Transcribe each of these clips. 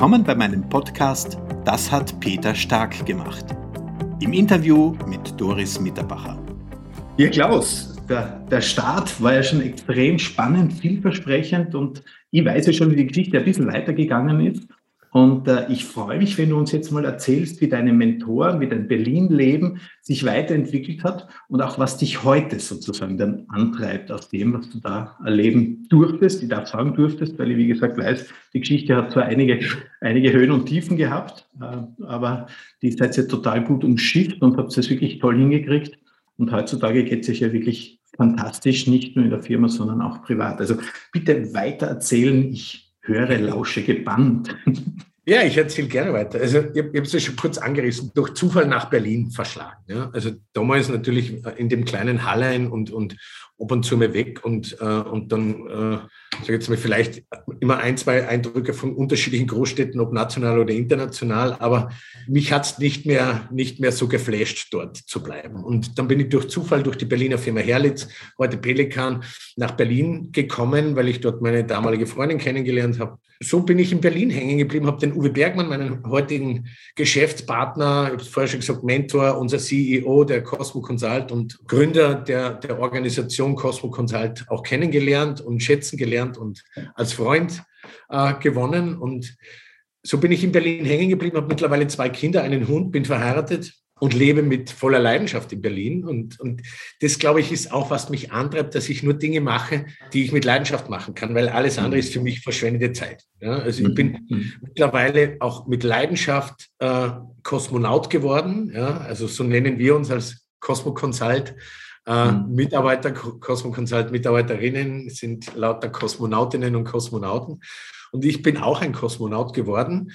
Willkommen bei meinem Podcast Das hat Peter Stark gemacht. Im Interview mit Doris Mitterbacher. Ja, Klaus, der, der Start war ja schon extrem spannend, vielversprechend und ich weiß ja schon, wie die Geschichte ein bisschen weitergegangen ist. Und äh, ich freue mich, wenn du uns jetzt mal erzählst, wie deine Mentoren, wie dein Berlin-Leben sich weiterentwickelt hat und auch was dich heute sozusagen dann antreibt aus dem, was du da erleben durftest. Ich darf sagen durftest, weil ich, wie gesagt, weiß, die Geschichte hat zwar einige, einige Höhen und Tiefen gehabt, äh, aber die seid ihr total gut umschifft und habt es wirklich toll hingekriegt. Und heutzutage geht es sich ja wirklich fantastisch, nicht nur in der Firma, sondern auch privat. Also bitte weiter erzählen. Ich höre, lausche gebannt. Ja, ich erzähle gerne weiter. Also ich habe es ja schon kurz angerissen, durch Zufall nach Berlin verschlagen. Ja? Also damals natürlich in dem kleinen Hallein und, und ab und zu mal weg und, äh, und dann, äh, sage jetzt mal, vielleicht immer ein, zwei Eindrücke von unterschiedlichen Großstädten, ob national oder international, aber mich hat es nicht mehr, nicht mehr so geflasht, dort zu bleiben. Und dann bin ich durch Zufall durch die Berliner Firma Herlitz, heute Pelikan, nach Berlin gekommen, weil ich dort meine damalige Freundin kennengelernt habe. So bin ich in Berlin hängen geblieben, habe den Uwe Bergmann, meinen heutigen Geschäftspartner, ich habe es vorher schon gesagt, Mentor, unser CEO der Cosmo Consult und Gründer der, der Organisation Cosmo Consult auch kennengelernt und schätzen gelernt und als Freund äh, gewonnen. Und so bin ich in Berlin hängen geblieben, habe mittlerweile zwei Kinder, einen Hund, bin verheiratet und lebe mit voller Leidenschaft in Berlin. Und, und das, glaube ich, ist auch, was mich antreibt, dass ich nur Dinge mache, die ich mit Leidenschaft machen kann, weil alles andere ist für mich verschwendete Zeit. Ja, also ich bin mhm. mittlerweile auch mit Leidenschaft äh, Kosmonaut geworden. Ja, also so nennen wir uns als Cosmo Consult äh, mhm. Mitarbeiter, Cosmo Consult Mitarbeiterinnen sind lauter Kosmonautinnen und Kosmonauten. Und ich bin auch ein Kosmonaut geworden,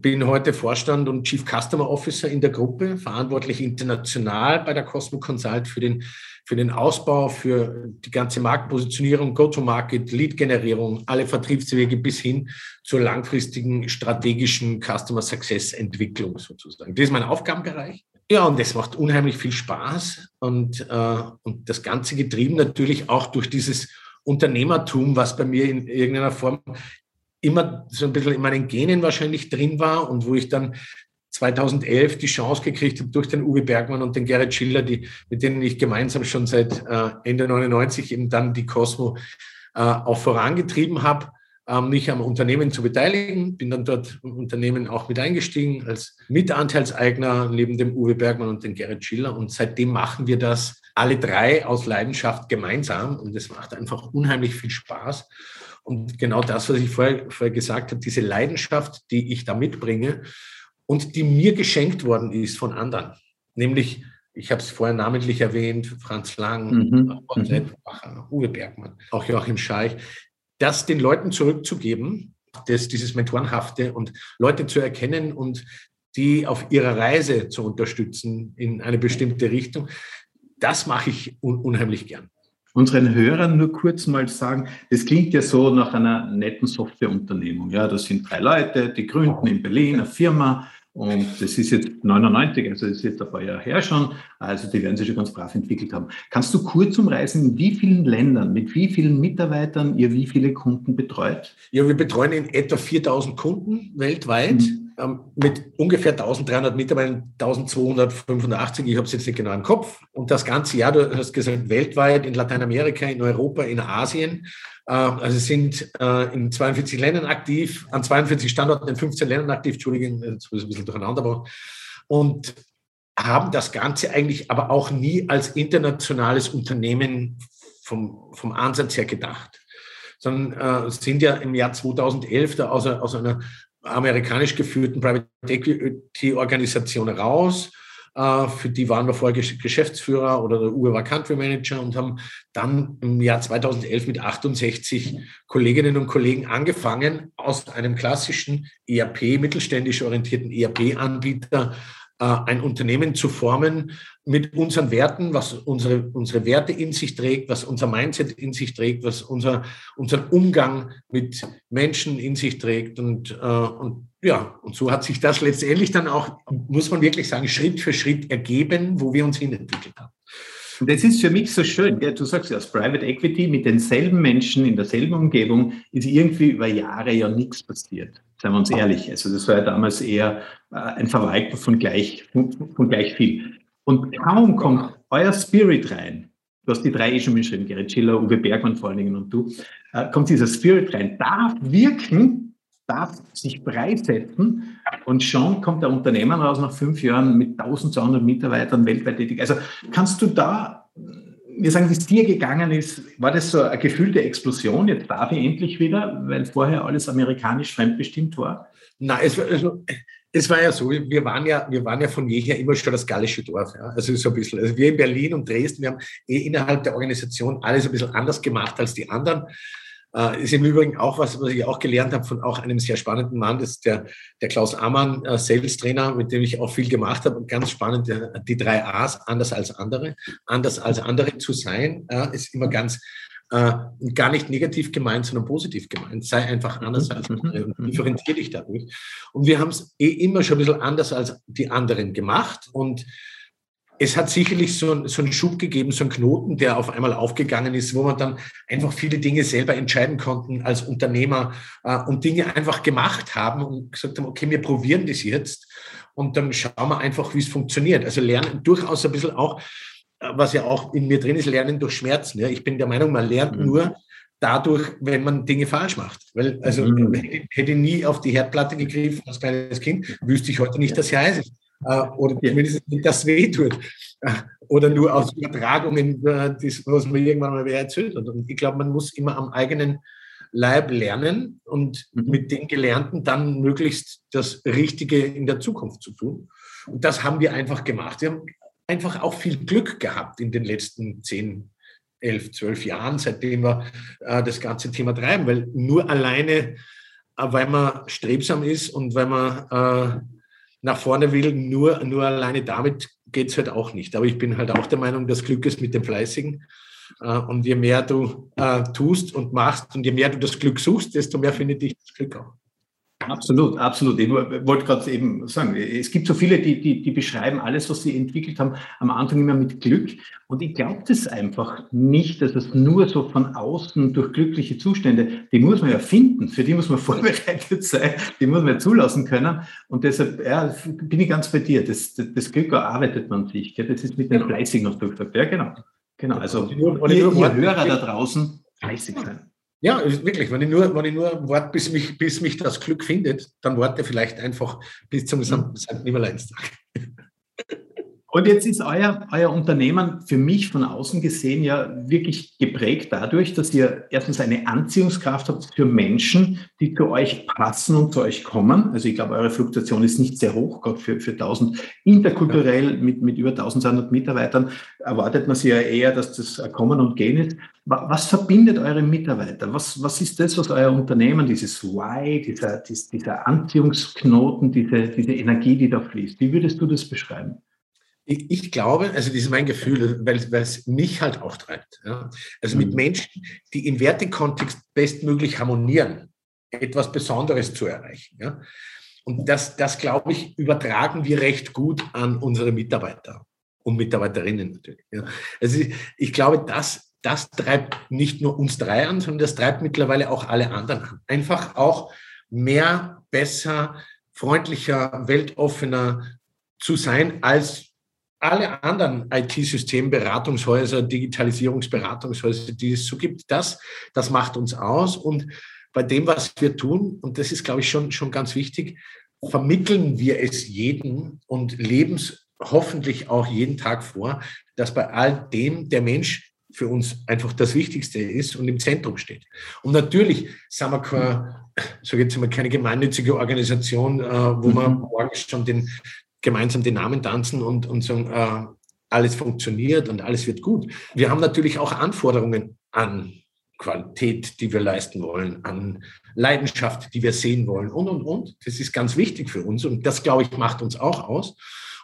bin heute Vorstand und Chief Customer Officer in der Gruppe, verantwortlich international bei der Cosmo Consult für den, für den Ausbau, für die ganze Marktpositionierung, Go-to-Market, Lead-Generierung, alle Vertriebswege bis hin zur langfristigen strategischen Customer Success Entwicklung sozusagen. Das ist mein Aufgabenbereich. Ja, und es macht unheimlich viel Spaß und, äh, und das Ganze getrieben natürlich auch durch dieses Unternehmertum, was bei mir in irgendeiner Form immer so ein bisschen in meinen Genen wahrscheinlich drin war und wo ich dann 2011 die Chance gekriegt habe durch den Uwe Bergmann und den Gerrit Schiller, die, mit denen ich gemeinsam schon seit äh, Ende 99 eben dann die Cosmo äh, auch vorangetrieben habe ähm, mich am Unternehmen zu beteiligen. Bin dann dort im Unternehmen auch mit eingestiegen als Mitanteilseigner neben dem Uwe Bergmann und dem Gerrit Schiller. Und seitdem machen wir das alle drei aus Leidenschaft gemeinsam. Und es macht einfach unheimlich viel Spaß. Und genau das, was ich vorher, vorher gesagt habe, diese Leidenschaft, die ich da mitbringe und die mir geschenkt worden ist von anderen, nämlich ich habe es vorher namentlich erwähnt, Franz Lang, mhm. Uwe Bergmann, auch Joachim Scheich, das den Leuten zurückzugeben, das, dieses Mentorenhafte und Leute zu erkennen und die auf ihrer Reise zu unterstützen in eine bestimmte Richtung, das mache ich un unheimlich gern. Unseren Hörern nur kurz mal sagen, das klingt ja so nach einer netten Softwareunternehmung. Ja, das sind drei Leute, die gründen in Berlin eine Firma, und das ist jetzt 99, also das ist jetzt ein paar Jahre her schon. Also die werden sich schon ganz brav entwickelt haben. Kannst du kurz umreißen, in wie vielen Ländern, mit wie vielen Mitarbeitern ihr wie viele Kunden betreut? Ja, wir betreuen in etwa 4000 Kunden weltweit. Mhm mit ungefähr 1300 Mitarbeitern, 1285, ich habe es jetzt nicht genau im Kopf. Und das ganze Jahr, du hast gesagt, weltweit, in Lateinamerika, in Europa, in Asien. Äh, also sind äh, in 42 Ländern aktiv, an 42 Standorten in 15 Ländern aktiv, Entschuldigung, jetzt ist ein bisschen durcheinander, aber und haben das Ganze eigentlich aber auch nie als internationales Unternehmen vom, vom Ansatz her gedacht, sondern äh, sind ja im Jahr 2011 da aus, aus einer amerikanisch geführten Private Equity Organisation raus. Äh, für die waren wir vorher Geschäftsführer oder der Uwe war Country Manager und haben dann im Jahr 2011 mit 68 Kolleginnen und Kollegen angefangen, aus einem klassischen ERP, mittelständisch orientierten ERP-Anbieter, ein Unternehmen zu formen mit unseren Werten, was unsere, unsere Werte in sich trägt, was unser Mindset in sich trägt, was unser, unseren Umgang mit Menschen in sich trägt. Und, äh, und ja, und so hat sich das letztendlich dann auch, muss man wirklich sagen, Schritt für Schritt ergeben, wo wir uns hinentwickelt haben. Und das ist für mich so schön. Gell? Du sagst ja, als Private Equity mit denselben Menschen in derselben Umgebung ist irgendwie über Jahre ja nichts passiert. Seien wir uns ehrlich. Also das war ja damals eher äh, ein Verwalter von gleich, von, von gleich viel. Und kaum kommt euer Spirit rein, du hast die drei eh schon beschrieben, Gerrit Schiller, Uwe Bergmann vor allen Dingen und du, äh, kommt dieser Spirit rein, darf wirken, darf sich freisetzen und schon kommt der Unternehmer raus nach fünf Jahren mit 1200 Mitarbeitern weltweit tätig. Also kannst du da mir sagen, wie es dir gegangen ist, war das so ein Gefühl der Explosion? Jetzt darf ich endlich wieder, weil vorher alles amerikanisch fremdbestimmt war? Nein, es, also, es war ja so, wir waren ja, wir waren ja von jeher immer schon das gallische Dorf. Ja? Also so ein bisschen. Also wir in Berlin und Dresden, wir haben eh innerhalb der Organisation alles ein bisschen anders gemacht als die anderen. Äh, ist im Übrigen auch was, was ich auch gelernt habe von auch einem sehr spannenden Mann, das ist der, der Klaus Amann, äh, Sales Trainer, mit dem ich auch viel gemacht habe. Und ganz spannend, der, die drei A's, anders als andere. Anders als andere zu sein, äh, ist immer ganz, äh, gar nicht negativ gemeint, sondern positiv gemeint. Sei einfach anders als mhm. andere und differenziere dich dadurch. Und wir haben es eh immer schon ein bisschen anders als die anderen gemacht. Und es hat sicherlich so, so einen Schub gegeben, so einen Knoten, der auf einmal aufgegangen ist, wo man dann einfach viele Dinge selber entscheiden konnten als Unternehmer äh, und Dinge einfach gemacht haben und gesagt haben, okay, wir probieren das jetzt und dann schauen wir einfach, wie es funktioniert. Also lernen durchaus ein bisschen auch, äh, was ja auch in mir drin ist, lernen durch Schmerzen. Ja. Ich bin der Meinung, man lernt mhm. nur dadurch, wenn man Dinge falsch macht. Weil, also mhm. hätte, hätte nie auf die Herdplatte gegriffen als kleines Kind, wüsste ich heute nicht, dass sie heiß ist oder zumindest nicht das weh tut. Äh, oder nur aus Übertragungen, äh, das, was man irgendwann mal wer erzählt hat. Und ich glaube, man muss immer am eigenen Leib lernen und mhm. mit den Gelernten dann möglichst das Richtige in der Zukunft zu tun. Und das haben wir einfach gemacht. Wir haben einfach auch viel Glück gehabt in den letzten zehn, elf, zwölf Jahren, seitdem wir äh, das ganze Thema treiben, weil nur alleine, äh, weil man strebsam ist und weil man äh, nach vorne will, nur, nur alleine damit geht es halt auch nicht. Aber ich bin halt auch der Meinung, das Glück ist mit dem Fleißigen. Äh, und je mehr du äh, tust und machst und je mehr du das Glück suchst, desto mehr findet dich das Glück auch. Absolut, absolut. Ich wollte gerade eben sagen, es gibt so viele, die, die, die beschreiben alles, was sie entwickelt haben, am Anfang immer mit Glück. Und ich glaube das einfach nicht, dass es nur so von außen durch glückliche Zustände, die muss man ja finden, für die muss man vorbereitet sein, die muss man zulassen können. Und deshalb ja, bin ich ganz bei dir. Das, das, das Glück erarbeitet man sich. Gell? Das ist mit dem. Fleißigen noch durchgesagt. Ja, genau. Genau. Also, ihr, ihr Hörer da draußen, fleißig sein. Ja, wirklich. Wenn ich nur, wenn ich nur warte, bis mich, bis mich das Glück findet, dann warte vielleicht einfach bis zum St. Nimmerleinstag. Und jetzt ist euer, euer Unternehmen für mich von außen gesehen ja wirklich geprägt dadurch, dass ihr erstens eine Anziehungskraft habt für Menschen, die zu euch passen und zu euch kommen. Also ich glaube, eure Fluktuation ist nicht sehr hoch, gerade für, für 1000. Interkulturell mit, mit über 1200 Mitarbeitern erwartet man sich ja eher, dass das Kommen und Gehen ist. Was verbindet eure Mitarbeiter? Was, was ist das, was euer Unternehmen, dieses Why, dieser, dieser Anziehungsknoten, diese, diese Energie, die da fließt? Wie würdest du das beschreiben? Ich, ich, glaube, also das ist mein Gefühl, weil, weil es mich halt auch treibt. Ja. Also mit mhm. Menschen, die im Wertekontext bestmöglich harmonieren, etwas Besonderes zu erreichen. Ja. Und das, das, glaube ich, übertragen wir recht gut an unsere Mitarbeiter und Mitarbeiterinnen natürlich. Ja. Also ich, ich glaube, das, das treibt nicht nur uns drei an, sondern das treibt mittlerweile auch alle anderen an. Einfach auch mehr, besser, freundlicher, weltoffener zu sein als alle anderen IT-Systemberatungshäuser, Digitalisierungsberatungshäuser, die es so gibt, das, das macht uns aus. Und bei dem, was wir tun, und das ist, glaube ich, schon, schon ganz wichtig, vermitteln wir es jedem und leben es hoffentlich auch jeden Tag vor, dass bei all dem der Mensch für uns einfach das Wichtigste ist und im Zentrum steht. Und natürlich sind wir keine, so jetzt mal keine gemeinnützige Organisation, äh, wo man mhm. morgens schon den, gemeinsam den Namen tanzen und, und sagen, äh, alles funktioniert und alles wird gut. Wir haben natürlich auch Anforderungen an Qualität, die wir leisten wollen, an Leidenschaft, die wir sehen wollen und, und, und. Das ist ganz wichtig für uns und das, glaube ich, macht uns auch aus.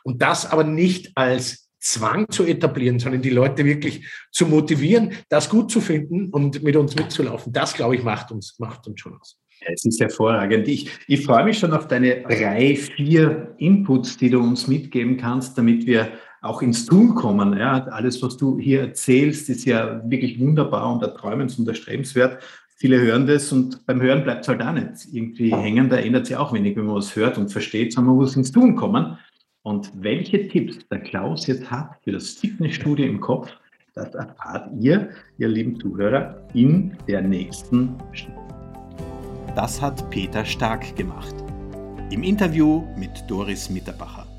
Und das aber nicht als Zwang zu etablieren, sondern die Leute wirklich zu motivieren, das gut zu finden und mit uns mitzulaufen. Das, glaube ich, macht uns, macht uns schon aus. Es ist hervorragend. Ich, ich freue mich schon auf deine drei, vier Inputs, die du uns mitgeben kannst, damit wir auch ins Tun kommen. Ja. Alles, was du hier erzählst, ist ja wirklich wunderbar und erträumens und erstrebenswert. Viele hören das und beim Hören bleibt es halt auch nicht irgendwie hängen. Da ändert sich auch wenig, wenn man was hört und versteht, sondern man muss ins Tun kommen. Und welche Tipps der Klaus jetzt hat für das Fitnessstudio im Kopf, das erfahrt ihr, ihr lieben Zuhörer, in der nächsten Stunde. Das hat Peter Stark gemacht. Im Interview mit Doris Mitterbacher.